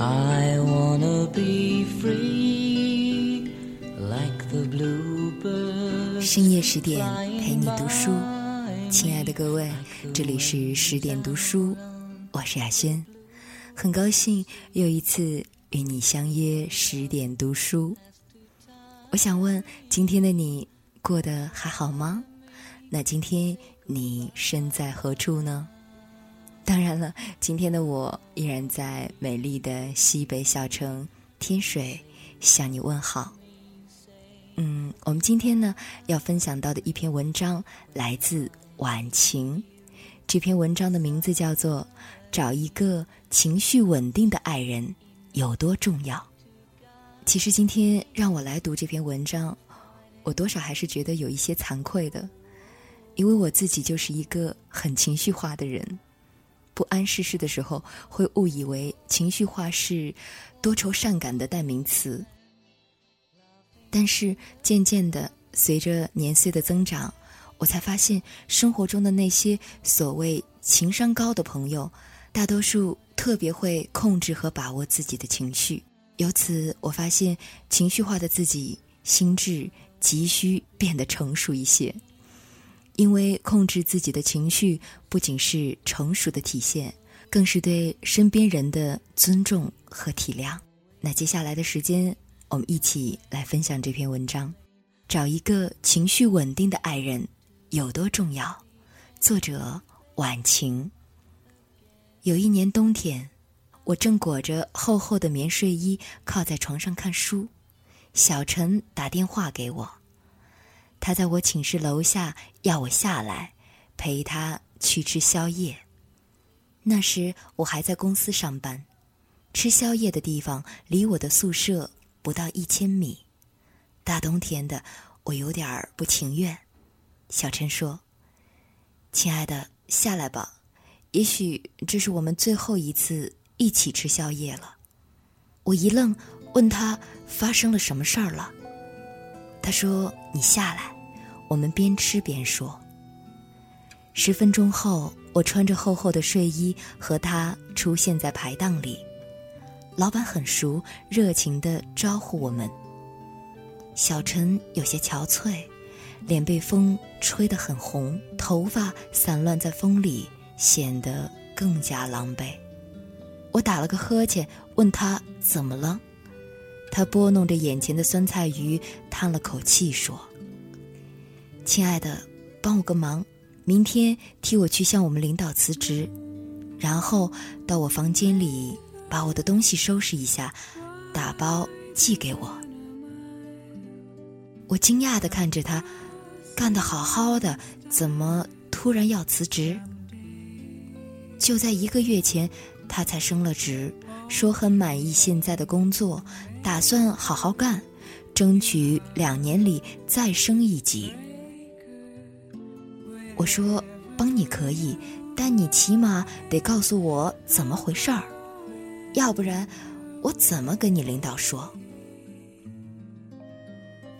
I wanna be free like the bluebird. 深夜十点陪你读书，亲爱的各位，这里是十点读书，我是雅轩，很高兴又一次与你相约十点读书。我想问，今天的你过得还好吗？那今天你身在何处呢？当然了，今天的我依然在美丽的西北小城天水向你问好。嗯，我们今天呢要分享到的一篇文章来自晚晴，这篇文章的名字叫做《找一个情绪稳定的爱人有多重要》。其实今天让我来读这篇文章，我多少还是觉得有一些惭愧的，因为我自己就是一个很情绪化的人。不谙世事的时候，会误以为情绪化是多愁善感的代名词。但是渐渐的，随着年岁的增长，我才发现生活中的那些所谓情商高的朋友，大多数特别会控制和把握自己的情绪。由此，我发现情绪化的自己心智急需变得成熟一些。因为控制自己的情绪，不仅是成熟的体现，更是对身边人的尊重和体谅。那接下来的时间，我们一起来分享这篇文章：找一个情绪稳定的爱人有多重要？作者晚晴。有一年冬天，我正裹着厚厚的棉睡衣靠在床上看书，小陈打电话给我。他在我寝室楼下要我下来，陪他去吃宵夜。那时我还在公司上班，吃宵夜的地方离我的宿舍不到一千米。大冬天的，我有点儿不情愿。小陈说：“亲爱的，下来吧，也许这是我们最后一次一起吃宵夜了。”我一愣，问他发生了什么事儿了。他说：“你下来。”我们边吃边说。十分钟后，我穿着厚厚的睡衣和他出现在排档里。老板很熟，热情地招呼我们。小陈有些憔悴，脸被风吹得很红，头发散乱在风里，显得更加狼狈。我打了个呵欠，问他怎么了。他拨弄着眼前的酸菜鱼，叹了口气说：“亲爱的，帮我个忙，明天替我去向我们领导辞职，然后到我房间里把我的东西收拾一下，打包寄给我。”我惊讶的看着他，干得好好的，怎么突然要辞职？就在一个月前，他才升了职。说很满意现在的工作，打算好好干，争取两年里再升一级。我说帮你可以，但你起码得告诉我怎么回事儿，要不然我怎么跟你领导说？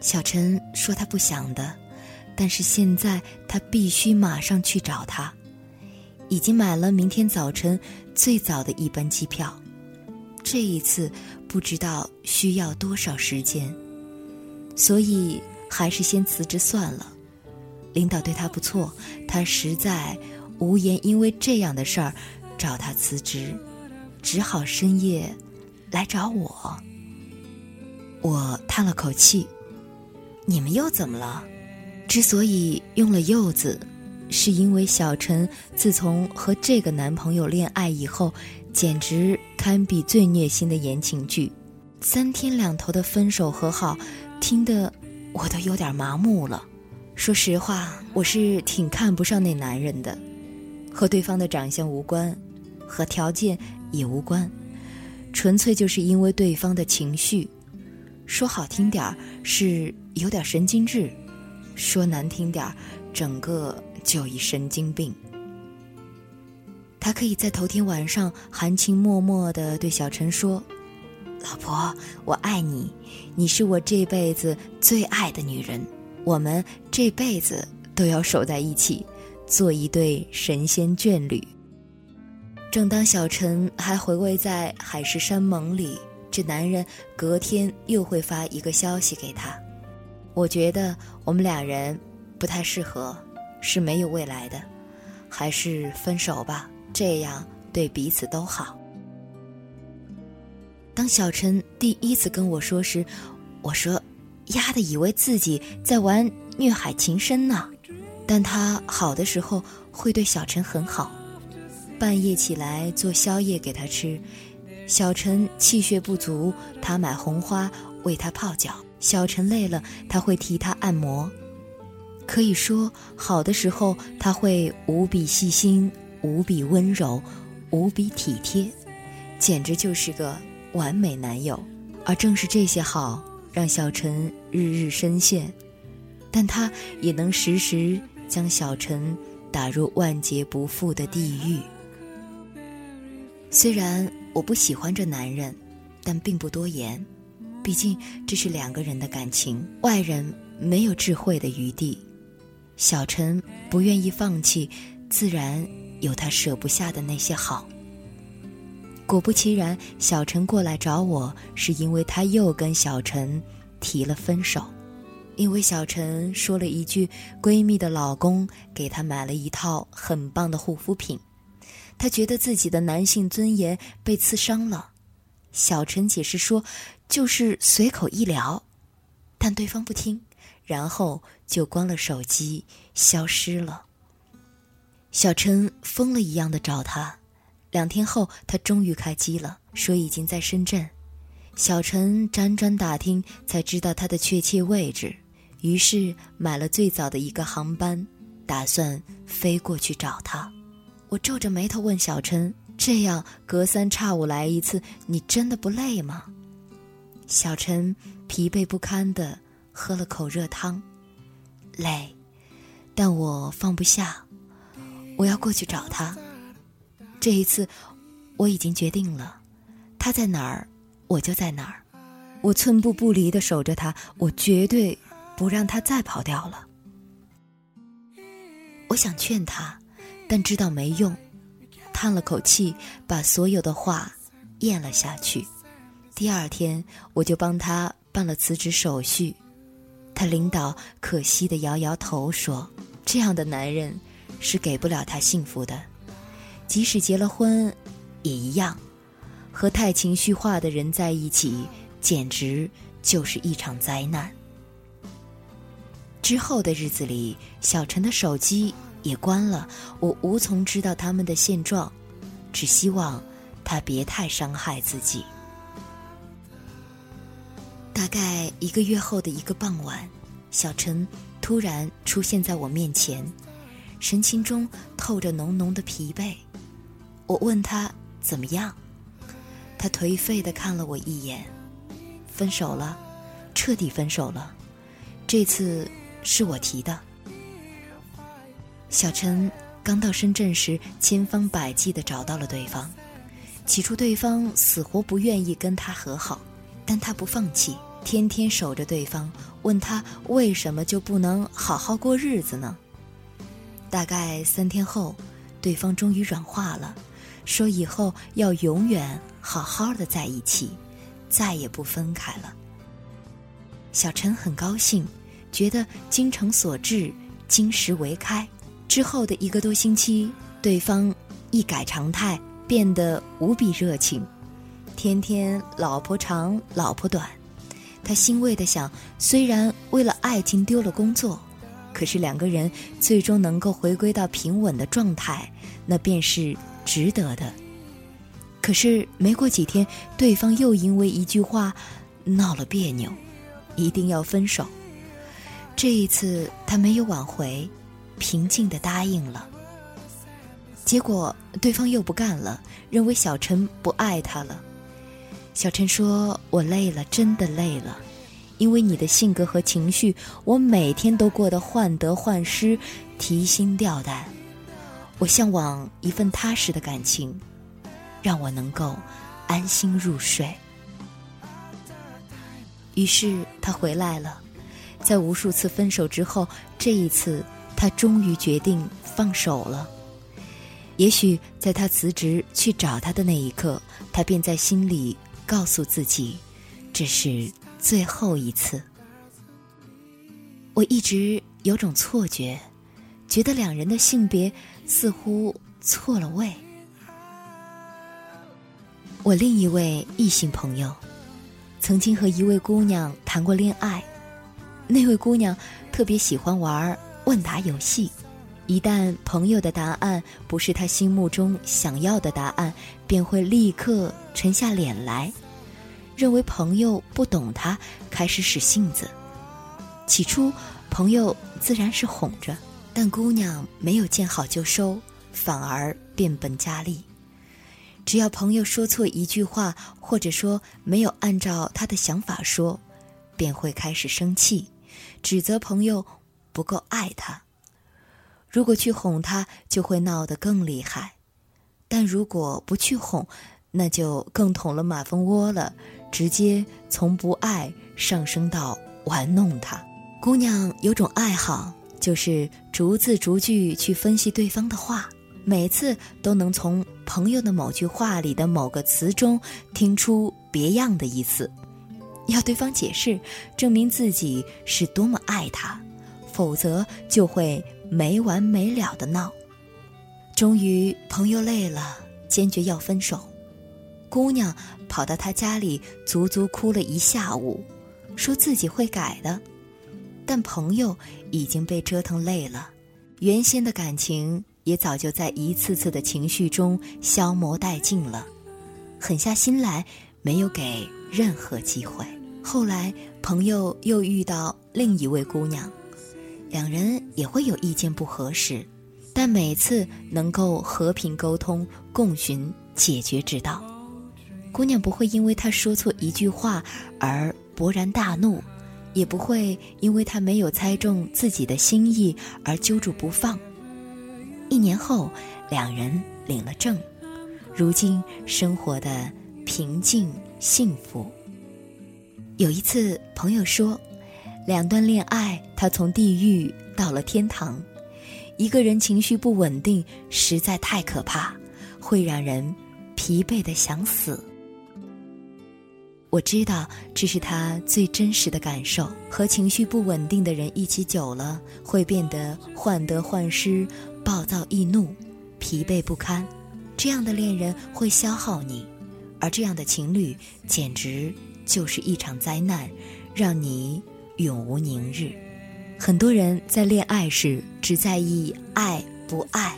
小陈说他不想的，但是现在他必须马上去找他，已经买了明天早晨最早的一班机票。这一次不知道需要多少时间，所以还是先辞职算了。领导对他不错，他实在无颜因为这样的事儿找他辞职，只好深夜来找我。我叹了口气：“你们又怎么了？”之所以用了“柚子，是因为小陈自从和这个男朋友恋爱以后。简直堪比最虐心的言情剧，三天两头的分手和好，听得我都有点麻木了。说实话，我是挺看不上那男人的，和对方的长相无关，和条件也无关，纯粹就是因为对方的情绪。说好听点儿是有点神经质，说难听点儿，整个就一神经病。他可以在头天晚上含情脉脉地对小陈说：“老婆，我爱你，你是我这辈子最爱的女人，我们这辈子都要守在一起，做一对神仙眷侣。”正当小陈还回味在海誓山盟里，这男人隔天又会发一个消息给他。我觉得我们两人不太适合，是没有未来的，还是分手吧，这样对彼此都好。当小陈第一次跟我说时，我说：“丫的，以为自己在玩虐海情深呢。”但他好的时候会对小陈很好。半夜起来做宵夜给他吃，小陈气血不足，他买红花为他泡脚；小陈累了，他会替他按摩。可以说，好的时候他会无比细心、无比温柔、无比体贴，简直就是个完美男友。而正是这些好，让小陈日日深陷，但他也能时时将小陈打入万劫不复的地狱。虽然我不喜欢这男人，但并不多言，毕竟这是两个人的感情，外人没有智慧的余地。小陈不愿意放弃，自然有他舍不下的那些好。果不其然，小陈过来找我是因为他又跟小陈提了分手，因为小陈说了一句闺蜜的老公给她买了一套很棒的护肤品。她觉得自己的男性尊严被刺伤了，小陈解释说，就是随口一聊，但对方不听，然后就关了手机，消失了。小陈疯了一样的找他，两天后他终于开机了，说已经在深圳。小陈辗转打听，才知道他的确切位置，于是买了最早的一个航班，打算飞过去找他。我皱着眉头问小陈：“这样隔三差五来一次，你真的不累吗？”小陈疲惫不堪地喝了口热汤，累，但我放不下，我要过去找他。这一次，我已经决定了，他在哪儿，我就在哪儿，我寸步不离地守着他，我绝对不让他再跑掉了。我想劝他。但知道没用，叹了口气，把所有的话咽了下去。第二天，我就帮他办了辞职手续。他领导可惜的摇摇头说：“这样的男人是给不了他幸福的，即使结了婚，也一样。和太情绪化的人在一起，简直就是一场灾难。”之后的日子里，小陈的手机。也关了，我无从知道他们的现状，只希望他别太伤害自己。大概一个月后的一个傍晚，小陈突然出现在我面前，神情中透着浓浓的疲惫。我问他怎么样，他颓废的看了我一眼，分手了，彻底分手了。这次是我提的。小陈刚到深圳时，千方百计的找到了对方。起初，对方死活不愿意跟他和好，但他不放弃，天天守着对方，问他为什么就不能好好过日子呢？大概三天后，对方终于软化了，说以后要永远好好的在一起，再也不分开了。小陈很高兴，觉得精诚所至，金石为开。之后的一个多星期，对方一改常态，变得无比热情，天天老婆长老婆短。他欣慰的想，虽然为了爱情丢了工作，可是两个人最终能够回归到平稳的状态，那便是值得的。可是没过几天，对方又因为一句话闹了别扭，一定要分手。这一次他没有挽回。平静的答应了，结果对方又不干了，认为小陈不爱他了。小陈说：“我累了，真的累了，因为你的性格和情绪，我每天都过得患得患失，提心吊胆。我向往一份踏实的感情，让我能够安心入睡。”于是他回来了，在无数次分手之后，这一次。他终于决定放手了。也许在他辞职去找他的那一刻，他便在心里告诉自己，这是最后一次。我一直有种错觉，觉得两人的性别似乎错了位。我另一位异性朋友，曾经和一位姑娘谈过恋爱，那位姑娘特别喜欢玩问答游戏。一旦朋友的答案不是她心目中想要的答案，便会立刻沉下脸来，认为朋友不懂他，开始使性子。起初，朋友自然是哄着，但姑娘没有见好就收，反而变本加厉。只要朋友说错一句话，或者说没有按照他的想法说，便会开始生气，指责朋友不够爱他。如果去哄他，就会闹得更厉害；但如果不去哄，那就更捅了马蜂窝了，直接从不爱上升到玩弄他。姑娘有种爱好，就是逐字逐句去分析对方的话，每次都能从朋友的某句话里的某个词中听出别样的意思，要对方解释，证明自己是多么爱他，否则就会。没完没了的闹，终于朋友累了，坚决要分手。姑娘跑到他家里，足足哭了一下午，说自己会改的。但朋友已经被折腾累了，原先的感情也早就在一次次的情绪中消磨殆尽了，狠下心来，没有给任何机会。后来朋友又遇到另一位姑娘。两人也会有意见不合时，但每次能够和平沟通，共寻解决之道。姑娘不会因为他说错一句话而勃然大怒，也不会因为他没有猜中自己的心意而揪住不放。一年后，两人领了证，如今生活的平静幸福。有一次，朋友说。两段恋爱，他从地狱到了天堂。一个人情绪不稳定，实在太可怕，会让人疲惫的想死。我知道这是他最真实的感受。和情绪不稳定的人一起久了，会变得患得患失、暴躁易怒、疲惫不堪。这样的恋人会消耗你，而这样的情侣简直就是一场灾难，让你。永无宁日。很多人在恋爱时只在意爱不爱，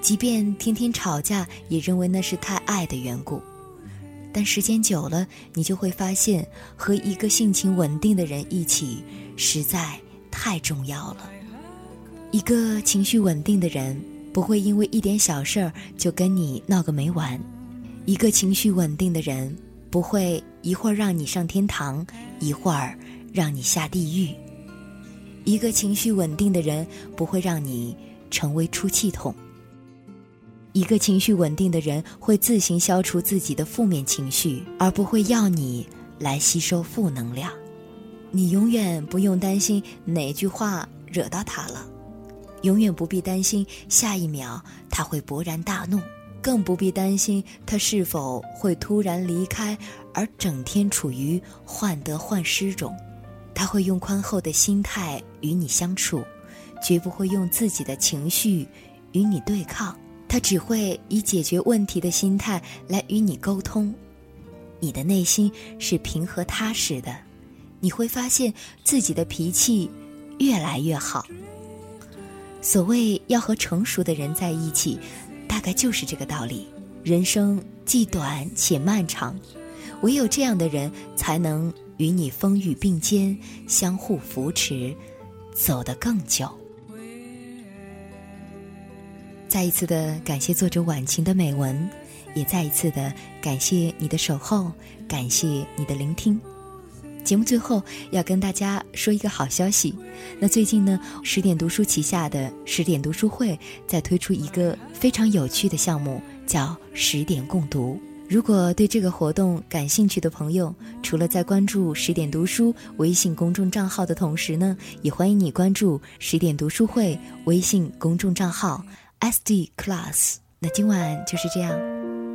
即便天天吵架，也认为那是太爱的缘故。但时间久了，你就会发现，和一个性情稳定的人一起，实在太重要了。一个情绪稳定的人，不会因为一点小事儿就跟你闹个没完；一个情绪稳定的人，不会一会儿让你上天堂，一会儿。让你下地狱。一个情绪稳定的人不会让你成为出气筒。一个情绪稳定的人会自行消除自己的负面情绪，而不会要你来吸收负能量。你永远不用担心哪句话惹到他了，永远不必担心下一秒他会勃然大怒，更不必担心他是否会突然离开，而整天处于患得患失中。他会用宽厚的心态与你相处，绝不会用自己的情绪与你对抗。他只会以解决问题的心态来与你沟通。你的内心是平和踏实的，你会发现自己的脾气越来越好。所谓要和成熟的人在一起，大概就是这个道理。人生既短且漫长，唯有这样的人才能。与你风雨并肩，相互扶持，走得更久。再一次的感谢作者晚晴的美文，也再一次的感谢你的守候，感谢你的聆听。节目最后要跟大家说一个好消息，那最近呢，十点读书旗下的十点读书会在推出一个非常有趣的项目，叫十点共读。如果对这个活动感兴趣的朋友，除了在关注十点读书微信公众账号的同时呢，也欢迎你关注十点读书会微信公众账号 SD Class 那今晚就是这样，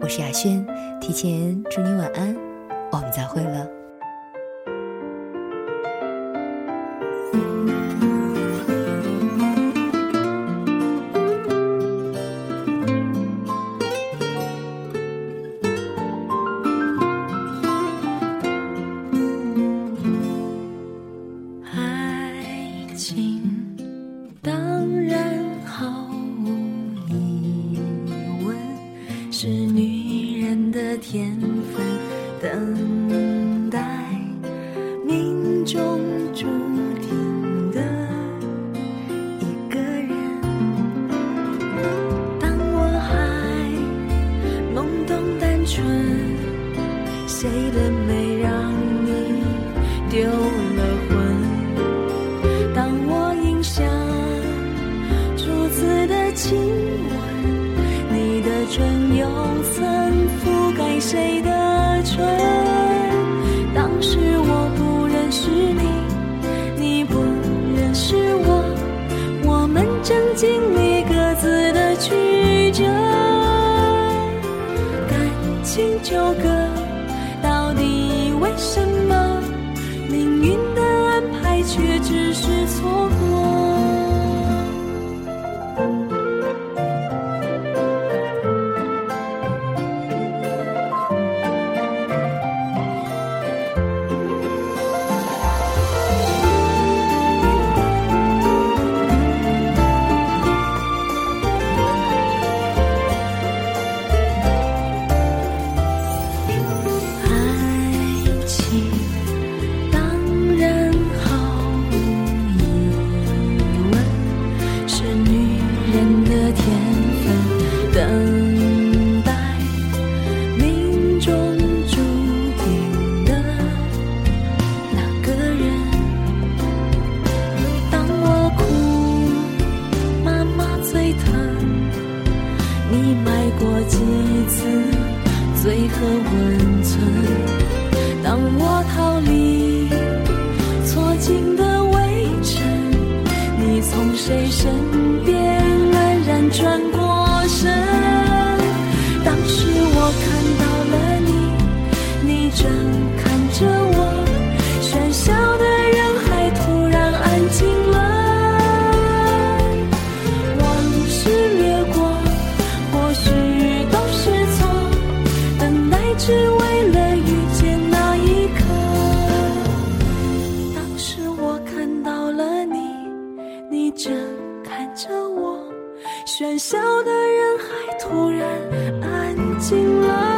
我是雅轩，提前祝你晚安，我们再会了。谁正经历各自的曲折，感情纠葛。到底为什么？命运的安排却只是错谁身边安然转过身？当时我看到了你，你正看着我，正看着我喧嚣的人海突然安静了。